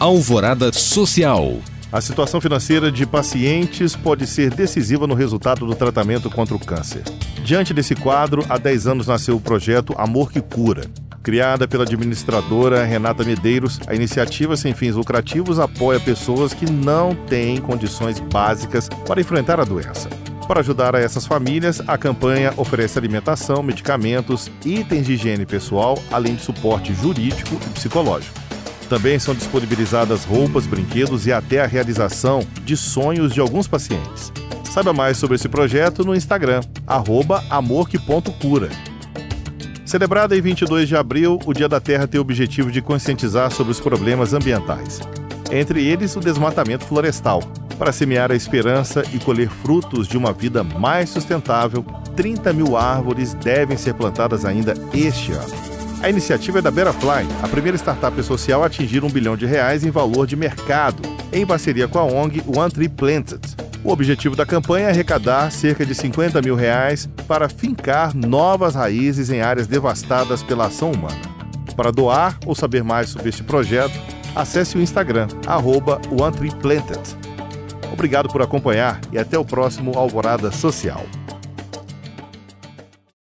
Alvorada Social. A situação financeira de pacientes pode ser decisiva no resultado do tratamento contra o câncer. Diante desse quadro, há 10 anos nasceu o projeto Amor que Cura. Criada pela administradora Renata Medeiros, a iniciativa sem fins lucrativos apoia pessoas que não têm condições básicas para enfrentar a doença. Para ajudar a essas famílias, a campanha oferece alimentação, medicamentos, itens de higiene pessoal, além de suporte jurídico e psicológico. Também são disponibilizadas roupas, brinquedos e até a realização de sonhos de alguns pacientes. Saiba mais sobre esse projeto no Instagram, amor.cura. Celebrado em 22 de abril, o Dia da Terra tem o objetivo de conscientizar sobre os problemas ambientais. Entre eles, o desmatamento florestal. Para semear a esperança e colher frutos de uma vida mais sustentável, 30 mil árvores devem ser plantadas ainda este ano. A iniciativa é da Betterfly, a primeira startup social a atingir um bilhão de reais em valor de mercado, em parceria com a ONG One Tree Planted. O objetivo da campanha é arrecadar cerca de 50 mil reais para fincar novas raízes em áreas devastadas pela ação humana. Para doar ou saber mais sobre este projeto, acesse o Instagram, arroba. Obrigado por acompanhar e até o próximo Alvorada Social.